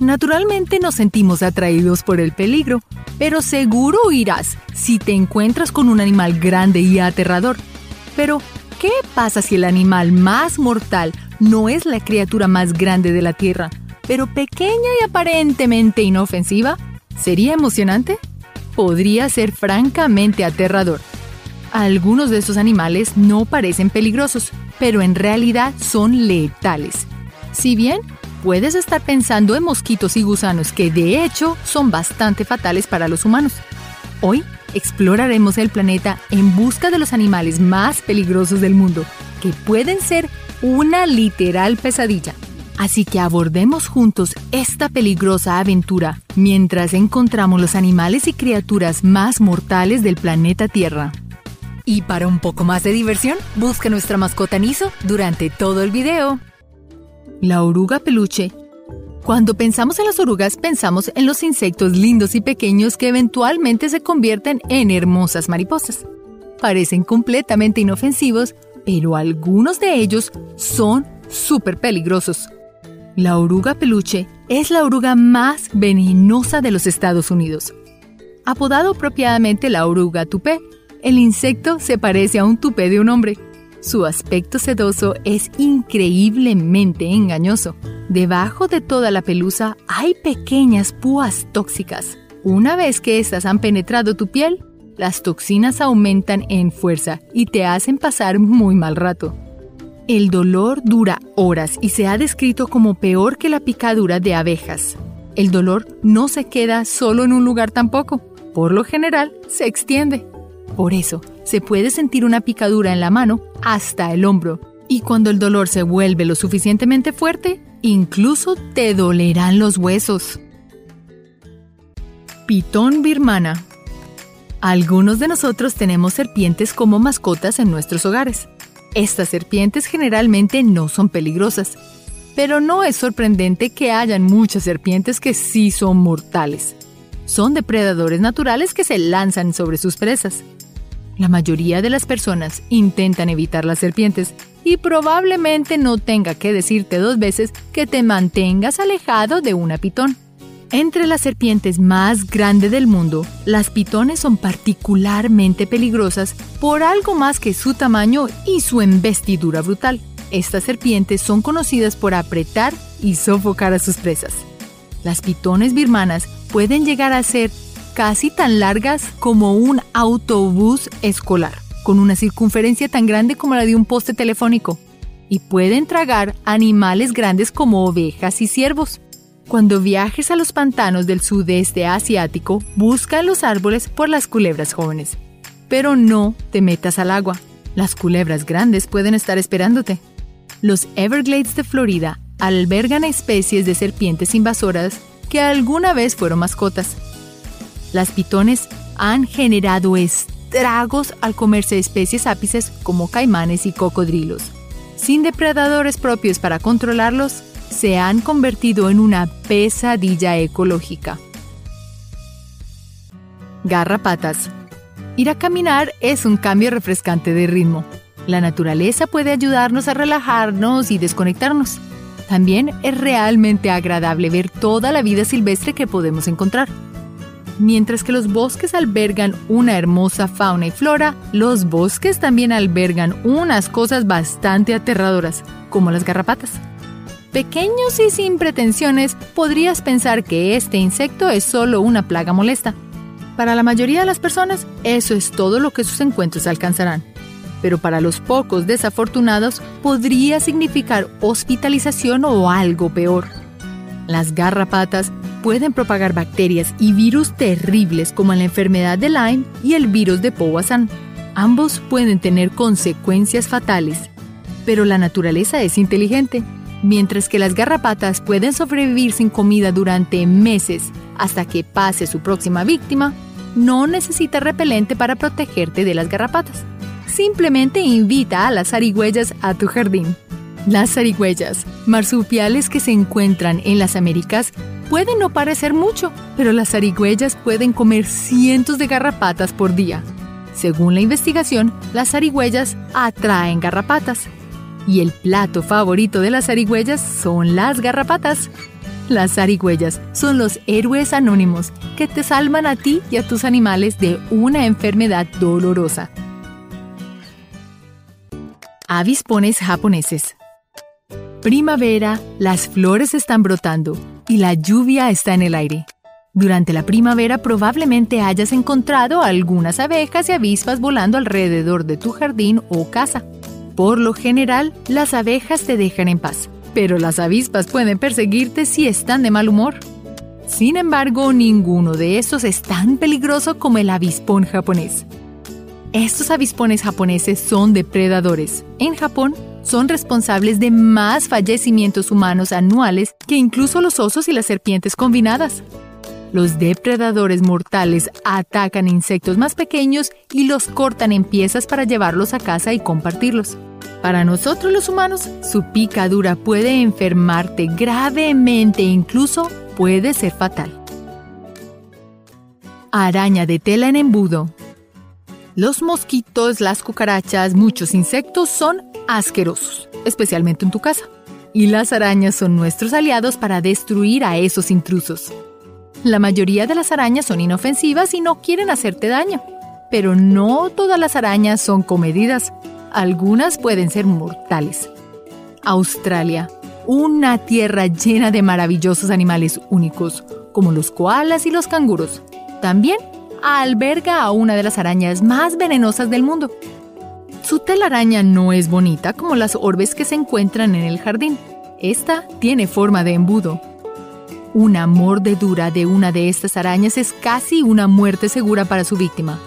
Naturalmente nos sentimos atraídos por el peligro, pero seguro huirás si te encuentras con un animal grande y aterrador. Pero, ¿qué pasa si el animal más mortal no es la criatura más grande de la Tierra, pero pequeña y aparentemente inofensiva? ¿Sería emocionante? Podría ser francamente aterrador. Algunos de estos animales no parecen peligrosos, pero en realidad son letales. Si bien puedes estar pensando en mosquitos y gusanos que de hecho son bastante fatales para los humanos. Hoy exploraremos el planeta en busca de los animales más peligrosos del mundo, que pueden ser una literal pesadilla. Así que abordemos juntos esta peligrosa aventura mientras encontramos los animales y criaturas más mortales del planeta Tierra. Y para un poco más de diversión, busca nuestra mascota Niso durante todo el video. La oruga peluche. Cuando pensamos en las orugas, pensamos en los insectos lindos y pequeños que eventualmente se convierten en hermosas mariposas. Parecen completamente inofensivos, pero algunos de ellos son súper peligrosos. La oruga peluche es la oruga más venenosa de los Estados Unidos. Apodado apropiadamente la oruga tupé, el insecto se parece a un tupé de un hombre. Su aspecto sedoso es increíblemente engañoso. Debajo de toda la pelusa hay pequeñas púas tóxicas. Una vez que estas han penetrado tu piel, las toxinas aumentan en fuerza y te hacen pasar muy mal rato. El dolor dura horas y se ha descrito como peor que la picadura de abejas. El dolor no se queda solo en un lugar tampoco. Por lo general, se extiende. Por eso, se puede sentir una picadura en la mano hasta el hombro. Y cuando el dolor se vuelve lo suficientemente fuerte, incluso te dolerán los huesos. Pitón birmana. Algunos de nosotros tenemos serpientes como mascotas en nuestros hogares. Estas serpientes generalmente no son peligrosas, pero no es sorprendente que hayan muchas serpientes que sí son mortales. Son depredadores naturales que se lanzan sobre sus presas. La mayoría de las personas intentan evitar las serpientes y probablemente no tenga que decirte dos veces que te mantengas alejado de una pitón. Entre las serpientes más grandes del mundo, las pitones son particularmente peligrosas por algo más que su tamaño y su embestidura brutal. Estas serpientes son conocidas por apretar y sofocar a sus presas. Las pitones birmanas pueden llegar a ser casi tan largas como un autobús escolar, con una circunferencia tan grande como la de un poste telefónico, y pueden tragar animales grandes como ovejas y ciervos. Cuando viajes a los pantanos del sudeste asiático, busca los árboles por las culebras jóvenes. Pero no te metas al agua. Las culebras grandes pueden estar esperándote. Los Everglades de Florida albergan especies de serpientes invasoras que alguna vez fueron mascotas. Las pitones han generado estragos al comerse especies ápices como caimanes y cocodrilos. Sin depredadores propios para controlarlos, se han convertido en una pesadilla ecológica. Garrapatas. Ir a caminar es un cambio refrescante de ritmo. La naturaleza puede ayudarnos a relajarnos y desconectarnos. También es realmente agradable ver toda la vida silvestre que podemos encontrar. Mientras que los bosques albergan una hermosa fauna y flora, los bosques también albergan unas cosas bastante aterradoras, como las garrapatas. Pequeños y sin pretensiones, podrías pensar que este insecto es solo una plaga molesta. Para la mayoría de las personas, eso es todo lo que sus encuentros alcanzarán. Pero para los pocos desafortunados, podría significar hospitalización o algo peor. Las garrapatas pueden propagar bacterias y virus terribles como la enfermedad de Lyme y el virus de Powassan. Ambos pueden tener consecuencias fatales. Pero la naturaleza es inteligente. Mientras que las garrapatas pueden sobrevivir sin comida durante meses hasta que pase su próxima víctima, no necesita repelente para protegerte de las garrapatas. Simplemente invita a las zarigüeyas a tu jardín. Las zarigüeyas, marsupiales que se encuentran en las Américas, pueden no parecer mucho, pero las zarigüeyas pueden comer cientos de garrapatas por día. Según la investigación, las zarigüeyas atraen garrapatas. Y el plato favorito de las zarigüeyas son las garrapatas. Las zarigüeyas son los héroes anónimos que te salvan a ti y a tus animales de una enfermedad dolorosa. Avispones japoneses. Primavera, las flores están brotando y la lluvia está en el aire. Durante la primavera probablemente hayas encontrado algunas abejas y avispas volando alrededor de tu jardín o casa. Por lo general, las abejas te dejan en paz, pero las avispas pueden perseguirte si están de mal humor. Sin embargo, ninguno de estos es tan peligroso como el avispón japonés. Estos avispones japoneses son depredadores. En Japón, son responsables de más fallecimientos humanos anuales que incluso los osos y las serpientes combinadas. Los depredadores mortales atacan insectos más pequeños y los cortan en piezas para llevarlos a casa y compartirlos. Para nosotros los humanos, su picadura puede enfermarte gravemente e incluso puede ser fatal. Araña de tela en embudo. Los mosquitos, las cucarachas, muchos insectos son asquerosos, especialmente en tu casa. Y las arañas son nuestros aliados para destruir a esos intrusos. La mayoría de las arañas son inofensivas y no quieren hacerte daño. Pero no todas las arañas son comedidas. Algunas pueden ser mortales. Australia, una tierra llena de maravillosos animales únicos, como los koalas y los canguros. También alberga a una de las arañas más venenosas del mundo. Su telaraña no es bonita como las orbes que se encuentran en el jardín. Esta tiene forma de embudo una mordedura de una de estas arañas es casi una muerte segura para su víctima.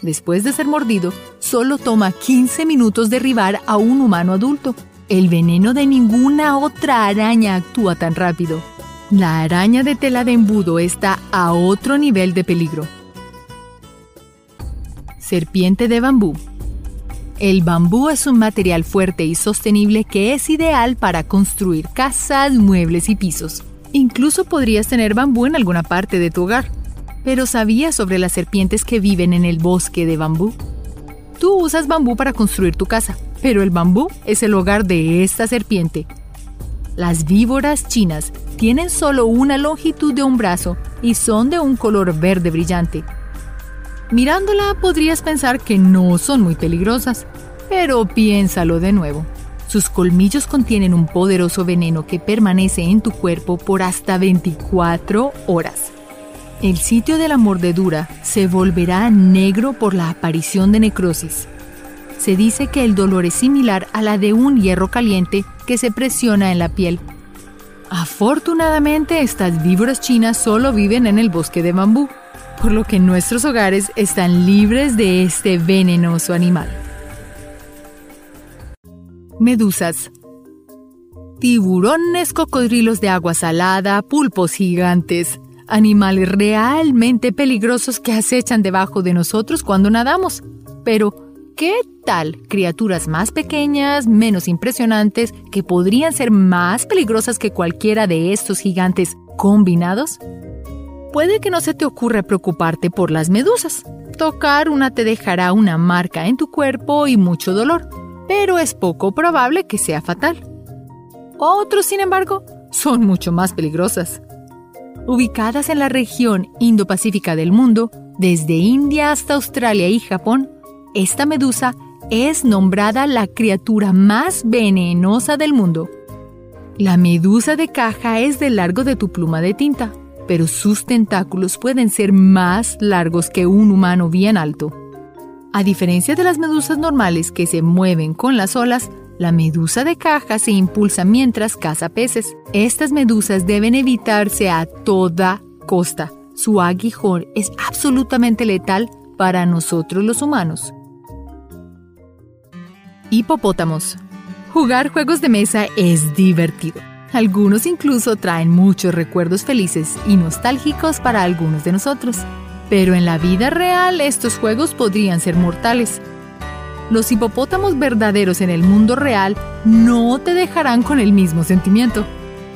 Después de ser mordido, solo toma 15 minutos derribar a un humano adulto. El veneno de ninguna otra araña actúa tan rápido. La araña de tela de embudo está a otro nivel de peligro. Serpiente de bambú. El bambú es un material fuerte y sostenible que es ideal para construir casas, muebles y pisos. Incluso podrías tener bambú en alguna parte de tu hogar. Pero ¿sabías sobre las serpientes que viven en el bosque de bambú? Tú usas bambú para construir tu casa, pero el bambú es el hogar de esta serpiente. Las víboras chinas tienen solo una longitud de un brazo y son de un color verde brillante. Mirándola podrías pensar que no son muy peligrosas, pero piénsalo de nuevo. Sus colmillos contienen un poderoso veneno que permanece en tu cuerpo por hasta 24 horas. El sitio de la mordedura se volverá negro por la aparición de necrosis. Se dice que el dolor es similar a la de un hierro caliente que se presiona en la piel. Afortunadamente, estas víboras chinas solo viven en el bosque de bambú, por lo que nuestros hogares están libres de este venenoso animal. Medusas. Tiburones, cocodrilos de agua salada, pulpos gigantes, animales realmente peligrosos que acechan debajo de nosotros cuando nadamos. Pero, ¿qué tal criaturas más pequeñas, menos impresionantes, que podrían ser más peligrosas que cualquiera de estos gigantes combinados? Puede que no se te ocurra preocuparte por las medusas. Tocar una te dejará una marca en tu cuerpo y mucho dolor pero es poco probable que sea fatal. Otros, sin embargo, son mucho más peligrosas. Ubicadas en la región Indo-Pacífica del mundo, desde India hasta Australia y Japón, esta medusa es nombrada la criatura más venenosa del mundo. La medusa de caja es del largo de tu pluma de tinta, pero sus tentáculos pueden ser más largos que un humano bien alto. A diferencia de las medusas normales que se mueven con las olas, la medusa de caja se impulsa mientras caza peces. Estas medusas deben evitarse a toda costa. Su aguijón es absolutamente letal para nosotros los humanos. Hipopótamos. Jugar juegos de mesa es divertido. Algunos incluso traen muchos recuerdos felices y nostálgicos para algunos de nosotros. Pero en la vida real estos juegos podrían ser mortales. Los hipopótamos verdaderos en el mundo real no te dejarán con el mismo sentimiento.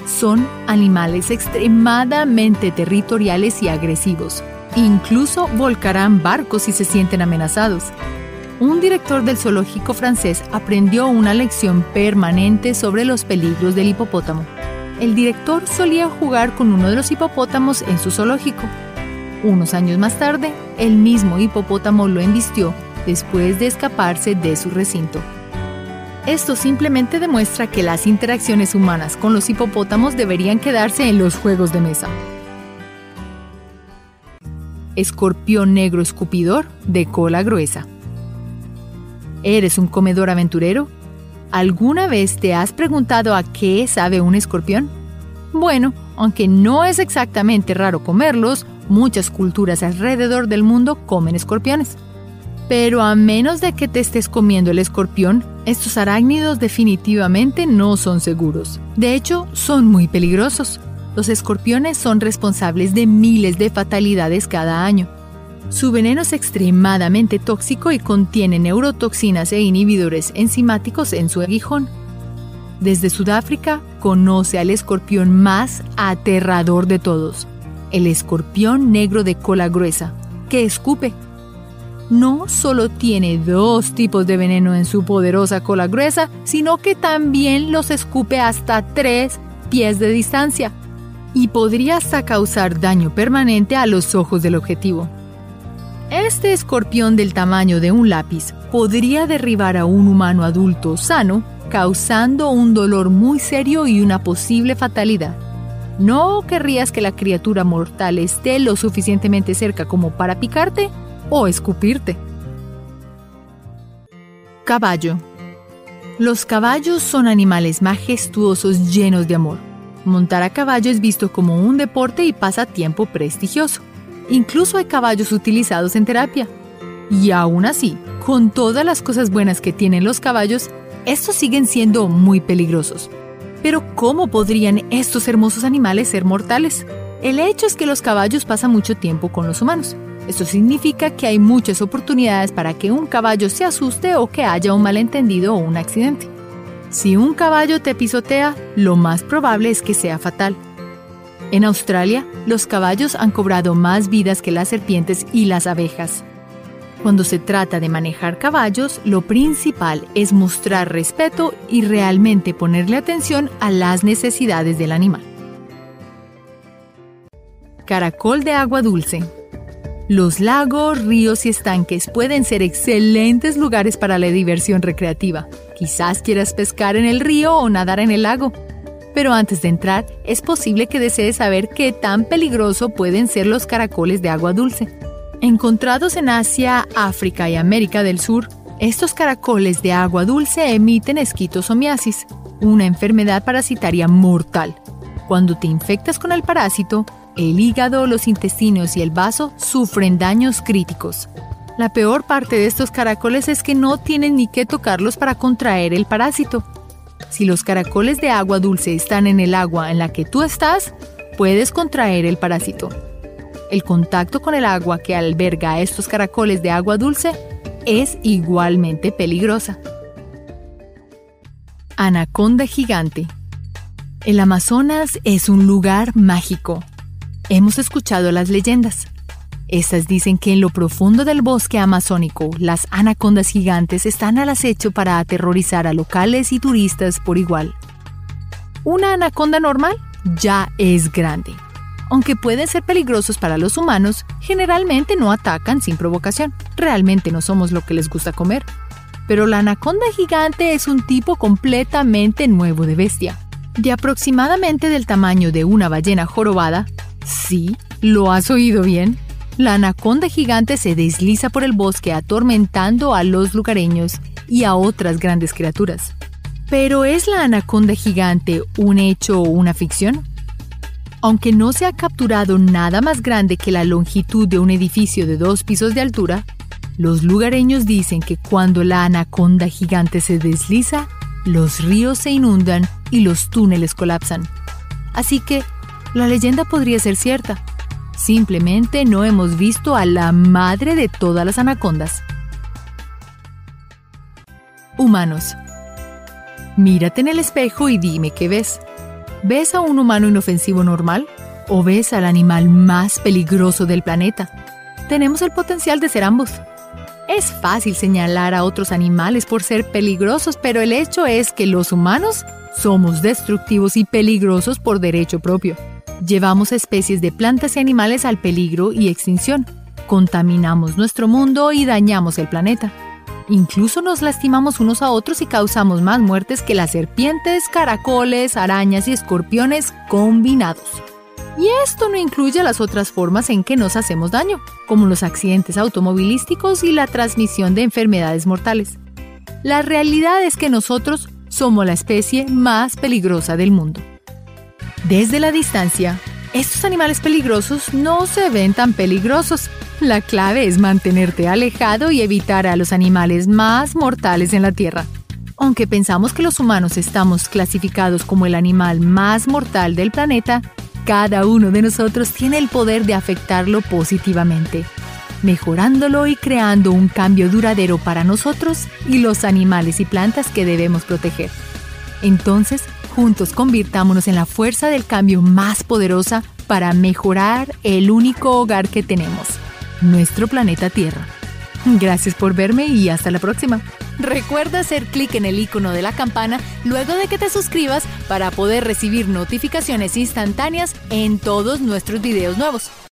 Son animales extremadamente territoriales y agresivos. Incluso volcarán barcos si se sienten amenazados. Un director del zoológico francés aprendió una lección permanente sobre los peligros del hipopótamo. el director solía jugar con uno de los hipopótamos en su zoológico. Unos años más tarde, el mismo hipopótamo lo embistió después de escaparse de su recinto. Esto simplemente demuestra que las interacciones humanas con los hipopótamos deberían quedarse en los juegos de mesa. Escorpión negro escupidor de cola gruesa. ¿Eres un comedor aventurero? ¿Alguna vez te has preguntado a qué sabe un escorpión? Bueno, aunque no es exactamente raro comerlos, muchas culturas alrededor del mundo comen escorpiones. Pero a menos de que te estés comiendo el escorpión, estos arácnidos definitivamente no son seguros. De hecho, son muy peligrosos. Los escorpiones son responsables de miles de fatalidades cada año. Su veneno es extremadamente tóxico y contiene neurotoxinas e inhibidores enzimáticos en su aguijón. Desde Sudáfrica conoce al escorpión más aterrador de todos, el escorpión negro de cola gruesa, que escupe no solo tiene dos tipos de veneno en su poderosa cola gruesa, sino que también los escupe hasta tres pies de distancia y podría hasta causar daño permanente a los ojos del objetivo. Este escorpión del tamaño de un lápiz podría derribar a un humano adulto sano, causando un dolor muy serio y una posible fatalidad. ¿No querrías que la criatura mortal esté lo suficientemente cerca como para picarte? o escupirte. Caballo. Los caballos son animales majestuosos llenos de amor. Montar a caballo es visto como un deporte y pasatiempo prestigioso. Incluso hay caballos utilizados en terapia. Y aún así, con todas las cosas buenas que tienen los caballos, estos siguen siendo muy peligrosos. Pero ¿cómo podrían estos hermosos animales ser mortales? El hecho es que los caballos pasan mucho tiempo con los humanos. Esto significa que hay muchas oportunidades para que un caballo se asuste o que haya un malentendido o un accidente. Si un caballo te pisotea, lo más probable es que sea fatal. En Australia, los caballos han cobrado más vidas que las serpientes y las abejas. Cuando se trata de manejar caballos, lo principal es mostrar respeto y realmente ponerle atención a las necesidades del animal. Caracol de agua dulce. Los lagos, ríos y estanques pueden ser excelentes lugares para la diversión recreativa. Quizás quieras pescar en el río o nadar en el lago. Pero antes de entrar, es posible que desees saber qué tan peligroso pueden ser los caracoles de agua dulce. Encontrados en Asia, África y América del Sur, estos caracoles de agua dulce emiten esquitosomiasis, una enfermedad parasitaria mortal. Cuando te infectas con el parásito, el hígado, los intestinos y el vaso sufren daños críticos. La peor parte de estos caracoles es que no tienen ni que tocarlos para contraer el parásito. Si los caracoles de agua dulce están en el agua en la que tú estás, puedes contraer el parásito. El contacto con el agua que alberga estos caracoles de agua dulce es igualmente peligrosa. Anaconda gigante. El Amazonas es un lugar mágico Hemos escuchado las leyendas. Estas dicen que en lo profundo del bosque amazónico, las anacondas gigantes están al acecho para aterrorizar a locales y turistas por igual. Una anaconda normal ya es grande. Aunque pueden ser peligrosos para los humanos, generalmente no atacan sin provocación. Realmente no somos lo que les gusta comer. Pero la anaconda gigante es un tipo completamente nuevo de bestia. De aproximadamente del tamaño de una ballena jorobada, Sí, lo has oído bien. La anaconda gigante se desliza por el bosque atormentando a los lugareños y a otras grandes criaturas. Pero ¿es la anaconda gigante un hecho o una ficción? Aunque no se ha capturado nada más grande que la longitud de un edificio de dos pisos de altura, los lugareños dicen que cuando la anaconda gigante se desliza, los ríos se inundan y los túneles colapsan. Así que la leyenda podría ser cierta. Simplemente no hemos visto a la madre de todas las anacondas. Humanos. Mírate en el espejo y dime qué ves. ¿Ves a un humano inofensivo normal? ¿O ves al animal más peligroso del planeta? Tenemos el potencial de ser ambos. Es fácil señalar a otros animales por ser peligrosos, pero el hecho es que los humanos Somos destructivos y peligrosos por derecho propio. Llevamos especies de plantas y animales al peligro y extinción. Contaminamos nuestro mundo y dañamos el planeta. Incluso nos lastimamos unos a otros y causamos más muertes que las serpientes, caracoles, arañas y escorpiones combinados. Y esto no incluye las otras formas en que nos hacemos daño, como los accidentes automovilísticos y la transmisión de enfermedades mortales. La realidad es que nosotros somos la especie más peligrosa del mundo. Desde la distancia, estos animales peligrosos no se ven tan peligrosos. La clave es mantenerte alejado y evitar a los animales más mortales en la Tierra. Aunque pensamos que los humanos estamos clasificados como el animal más mortal del planeta, cada uno de nosotros tiene el poder de afectarlo positivamente, mejorándolo y creando un cambio duradero para nosotros y los animales y plantas que debemos proteger. Entonces, juntos convirtámonos en la fuerza del cambio más poderosa para mejorar el único hogar que tenemos, nuestro planeta Tierra. Gracias por verme y hasta la próxima. Recuerda hacer clic en el icono de la campana luego de que te suscribas para poder recibir notificaciones instantáneas en todos nuestros videos nuevos.